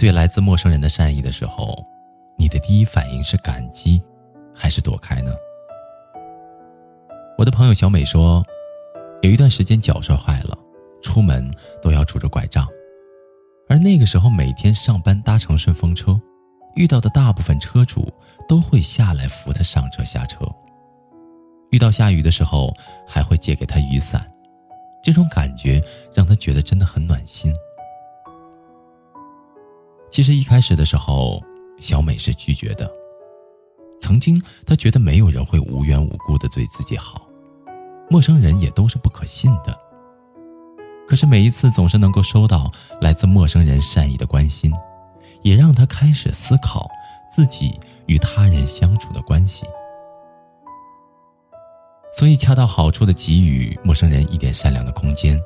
对来自陌生人的善意的时候，你的第一反应是感激，还是躲开呢？我的朋友小美说，有一段时间脚摔坏了，出门都要拄着拐杖，而那个时候每天上班搭乘顺风车，遇到的大部分车主都会下来扶她上车下车，遇到下雨的时候还会借给她雨伞，这种感觉让她觉得真的很暖心。其实一开始的时候，小美是拒绝的。曾经，她觉得没有人会无缘无故的对自己好，陌生人也都是不可信的。可是每一次总是能够收到来自陌生人善意的关心，也让她开始思考自己与他人相处的关系。所以，恰到好处的给予陌生人一点善良的空间，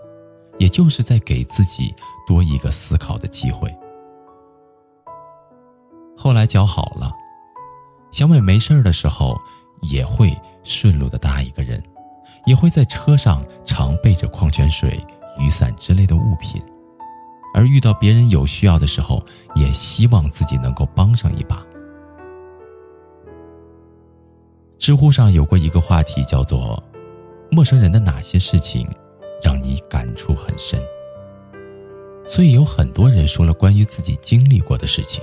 也就是在给自己多一个思考的机会。后来脚好了，小美没事儿的时候也会顺路的搭一个人，也会在车上常备着矿泉水、雨伞之类的物品，而遇到别人有需要的时候，也希望自己能够帮上一把。知乎上有过一个话题叫做“陌生人的哪些事情让你感触很深”，所以有很多人说了关于自己经历过的事情。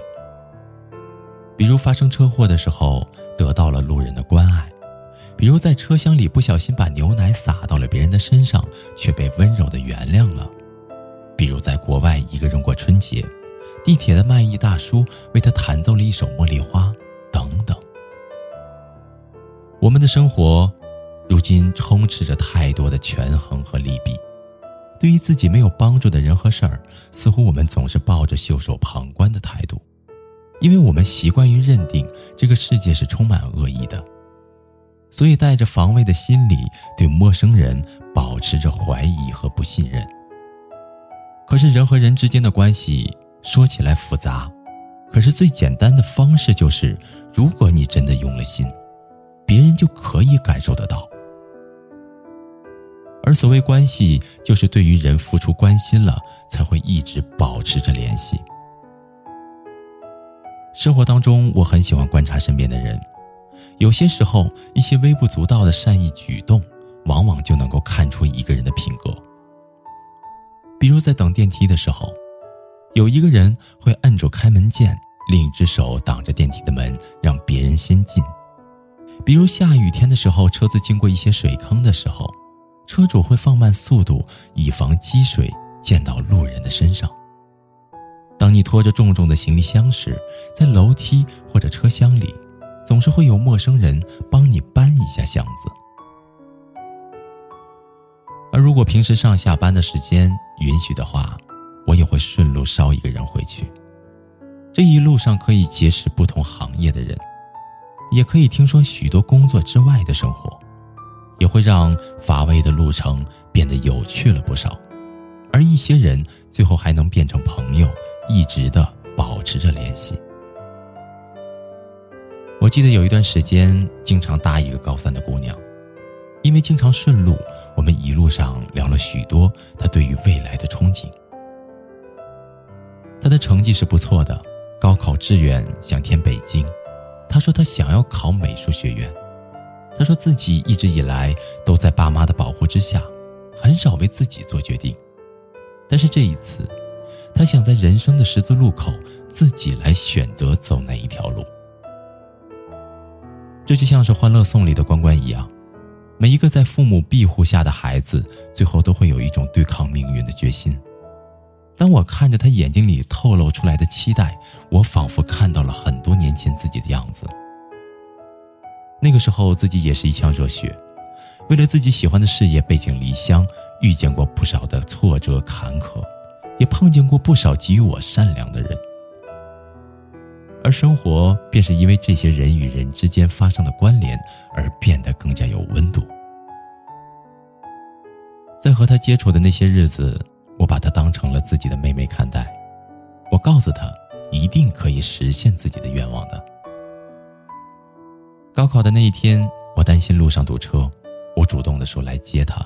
比如发生车祸的时候得到了路人的关爱，比如在车厢里不小心把牛奶洒到了别人的身上，却被温柔的原谅了；比如在国外一个人过春节，地铁的卖艺大叔为他弹奏了一首《茉莉花》，等等。我们的生活，如今充斥着太多的权衡和利弊，对于自己没有帮助的人和事儿，似乎我们总是抱着袖手旁观的态度。因为我们习惯于认定这个世界是充满恶意的，所以带着防卫的心理对陌生人保持着怀疑和不信任。可是人和人之间的关系说起来复杂，可是最简单的方式就是，如果你真的用了心，别人就可以感受得到。而所谓关系，就是对于人付出关心了，才会一直保持着联系。生活当中，我很喜欢观察身边的人，有些时候，一些微不足道的善意举动，往往就能够看出一个人的品格。比如在等电梯的时候，有一个人会按住开门键，另一只手挡着电梯的门，让别人先进；比如下雨天的时候，车子经过一些水坑的时候，车主会放慢速度，以防积水溅到路人的身上。当你拖着重重的行李箱时，在楼梯或者车厢里，总是会有陌生人帮你搬一下箱子。而如果平时上下班的时间允许的话，我也会顺路捎一个人回去。这一路上可以结识不同行业的人，也可以听说许多工作之外的生活，也会让乏味的路程变得有趣了不少。而一些人最后还能变成朋友。一直的保持着联系。我记得有一段时间，经常搭一个高三的姑娘，因为经常顺路，我们一路上聊了许多她对于未来的憧憬。她的成绩是不错的，高考志愿想填北京。她说她想要考美术学院。她说自己一直以来都在爸妈的保护之下，很少为自己做决定，但是这一次。他想在人生的十字路口自己来选择走哪一条路。这就像是《欢乐颂》里的关关一样，每一个在父母庇护下的孩子，最后都会有一种对抗命运的决心。当我看着他眼睛里透露出来的期待，我仿佛看到了很多年前自己的样子。那个时候自己也是一腔热血，为了自己喜欢的事业背井离乡，遇见过不少的挫折坎坷，也碰见过不少给予我善良的人。而生活便是因为这些人与人之间发生的关联而变得更加有温度。在和他接触的那些日子，我把他当成了自己的妹妹看待。我告诉他，一定可以实现自己的愿望的。高考的那一天，我担心路上堵车，我主动的说来接他。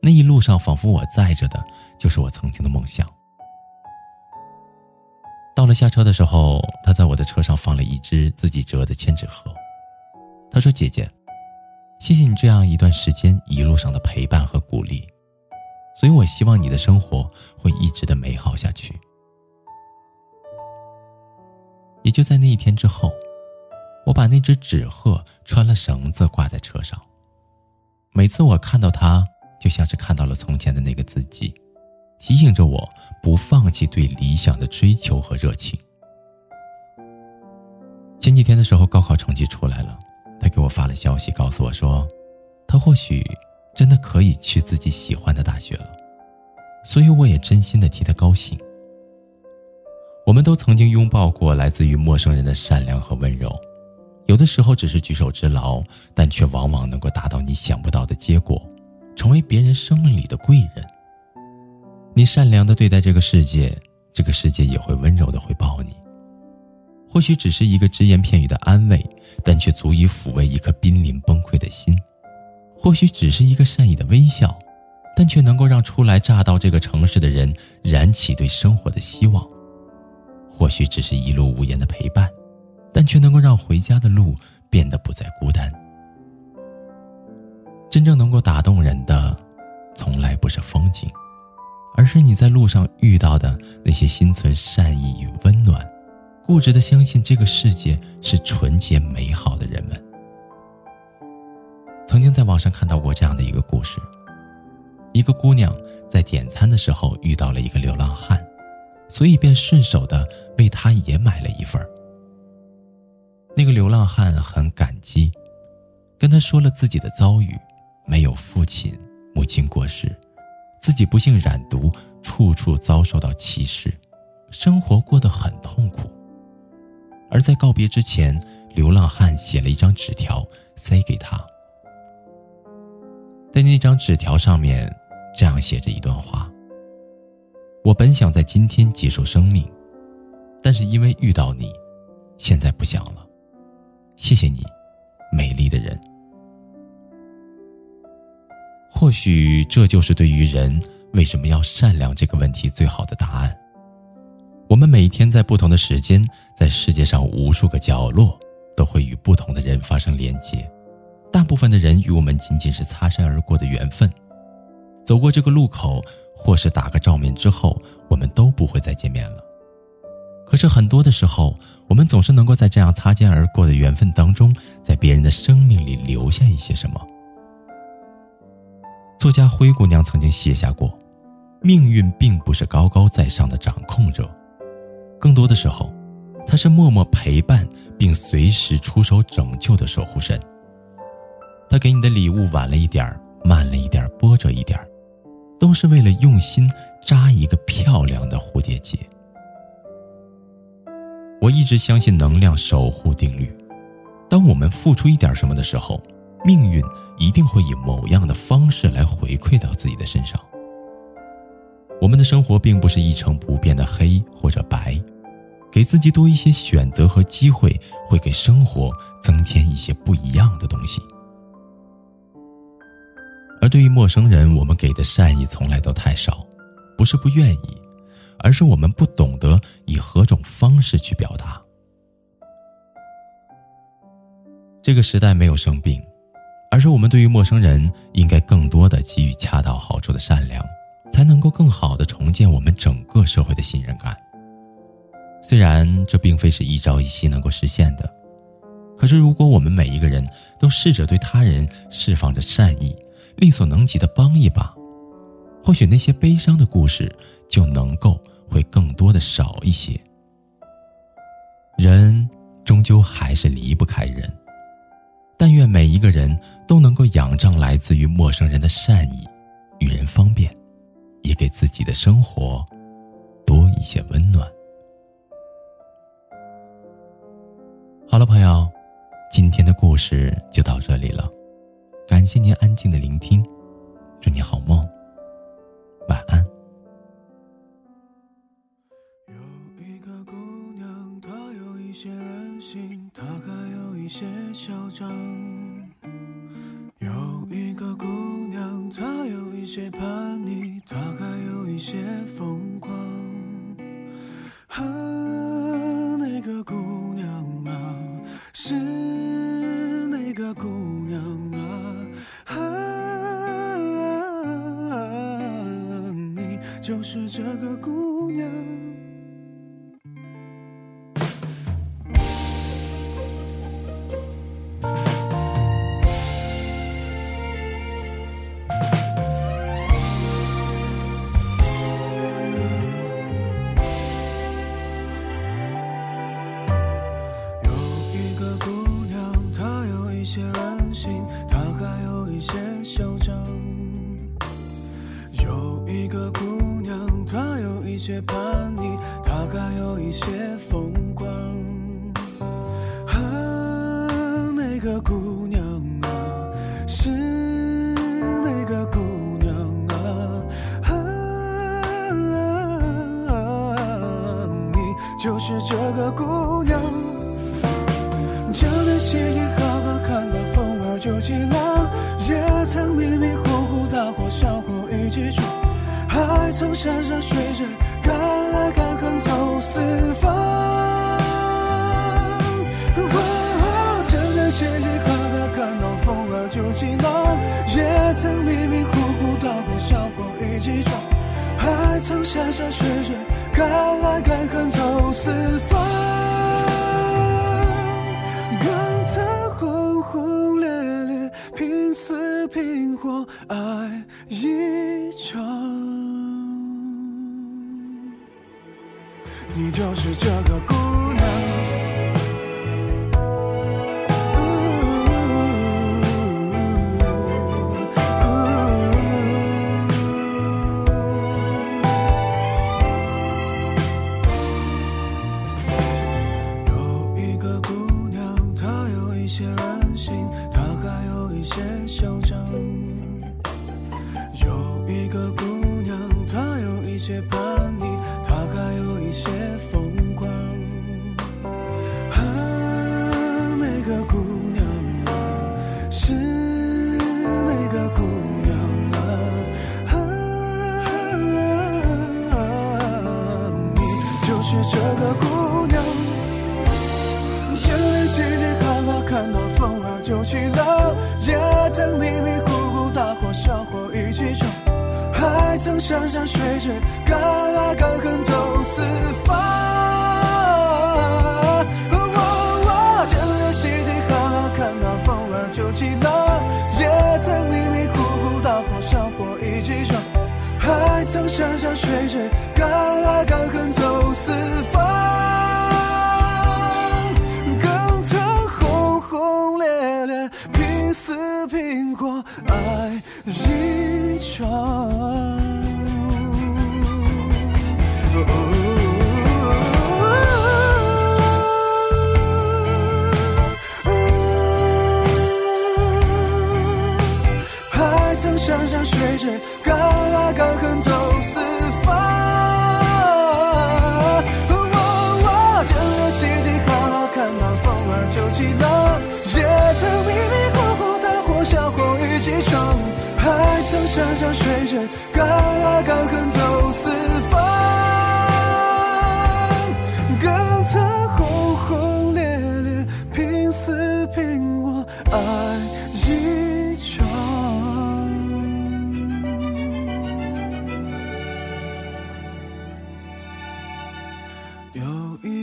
那一路上，仿佛我载着的就是我曾经的梦想。到了下车的时候，他在我的车上放了一只自己折的千纸鹤。他说：“姐姐，谢谢你这样一段时间一路上的陪伴和鼓励，所以我希望你的生活会一直的美好下去。”也就在那一天之后，我把那只纸鹤穿了绳子挂在车上。每次我看到它，就像是看到了从前的那个自己。提醒着我不放弃对理想的追求和热情。前几天的时候，高考成绩出来了，他给我发了消息，告诉我说，他或许真的可以去自己喜欢的大学了，所以我也真心的替他高兴。我们都曾经拥抱过来自于陌生人的善良和温柔，有的时候只是举手之劳，但却往往能够达到你想不到的结果，成为别人生命里的贵人。你善良的对待这个世界，这个世界也会温柔的回报你。或许只是一个只言片语的安慰，但却足以抚慰一颗濒临崩溃的心；或许只是一个善意的微笑，但却能够让初来乍到这个城市的人燃起对生活的希望；或许只是一路无言的陪伴，但却能够让回家的路变得不再孤单。真正能够打动人的，从来不是风景。而是你在路上遇到的那些心存善意与温暖、固执的相信这个世界是纯洁美好的人们。曾经在网上看到过这样的一个故事：一个姑娘在点餐的时候遇到了一个流浪汉，所以便顺手的为他也买了一份那个流浪汉很感激，跟他说了自己的遭遇：没有父亲，母亲过世。自己不幸染毒，处处遭受到歧视，生活过得很痛苦。而在告别之前，流浪汉写了一张纸条塞给他，在那张纸条上面这样写着一段话：“我本想在今天结束生命，但是因为遇到你，现在不想了。谢谢你，美丽的人。”或许这就是对于人为什么要善良这个问题最好的答案。我们每天在不同的时间，在世界上无数个角落，都会与不同的人发生连接。大部分的人与我们仅仅是擦身而过的缘分，走过这个路口，或是打个照面之后，我们都不会再见面了。可是很多的时候，我们总是能够在这样擦肩而过的缘分当中，在别人的生命里留下一些什么。作家灰姑娘曾经写下过：“命运并不是高高在上的掌控者，更多的时候，他是默默陪伴并随时出手拯救的守护神。他给你的礼物晚了一点儿，慢了一点儿，波折一点儿，都是为了用心扎一个漂亮的蝴蝶结。”我一直相信能量守护定律，当我们付出一点什么的时候。命运一定会以某样的方式来回馈到自己的身上。我们的生活并不是一成不变的黑或者白，给自己多一些选择和机会，会给生活增添一些不一样的东西。而对于陌生人，我们给的善意从来都太少，不是不愿意，而是我们不懂得以何种方式去表达。这个时代没有生病。对于陌生人应该更多的给予恰到好处的善良，才能够更好的重建我们整个社会的信任感。虽然这并非是一朝一夕能够实现的，可是如果我们每一个人都试着对他人释放着善意，力所能及的帮一把，或许那些悲伤的故事就能够会更多的少一些。人终究还是离不开人。但愿每一个人都能够仰仗来自于陌生人的善意，与人方便，也给自己的生活多一些温暖。好了，朋友，今天的故事就到这里了，感谢您安静的聆听，祝你好梦，晚安。有一个姑娘，她有一些任性，她还有一些嚣张。有一个姑娘，她有一些叛逆，她还有一些疯狂。啊，那个姑娘啊，是那个姑娘啊，啊，你就是这个姑娘。有一些叛逆，大概有一些风光。啊，那个姑娘啊，是那个姑娘啊，啊，你就是这个姑娘。江南西街好好看到风儿就起浪，也曾迷迷糊糊大伙小火一起闯，还曾山山水水敢爱敢恨走四方。哦江南西街好好看到风儿就起浪，也曾迷迷糊糊大火小火一起闯，还曾山山水水敢爱敢恨走四方。更曾轰轰烈烈，拼死拼活爱一场。你就是这个姑娘。有一个姑娘，她有一些任性，她还有一些嚣张。有一个姑娘，她有一些就起浪，也曾迷迷糊糊大火小火一起闯，还曾山山水水敢爱敢恨走四方。哦江南西街好好看到风儿就起浪，也曾迷迷糊糊大火小火一起闯，还曾山山水水敢爱敢恨爱一场。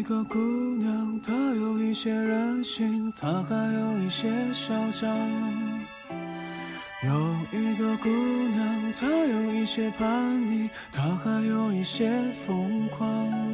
个姑娘，她有一些任性，她还有一些嚣张。有一个姑娘，她有一些叛逆，她还有一些疯狂。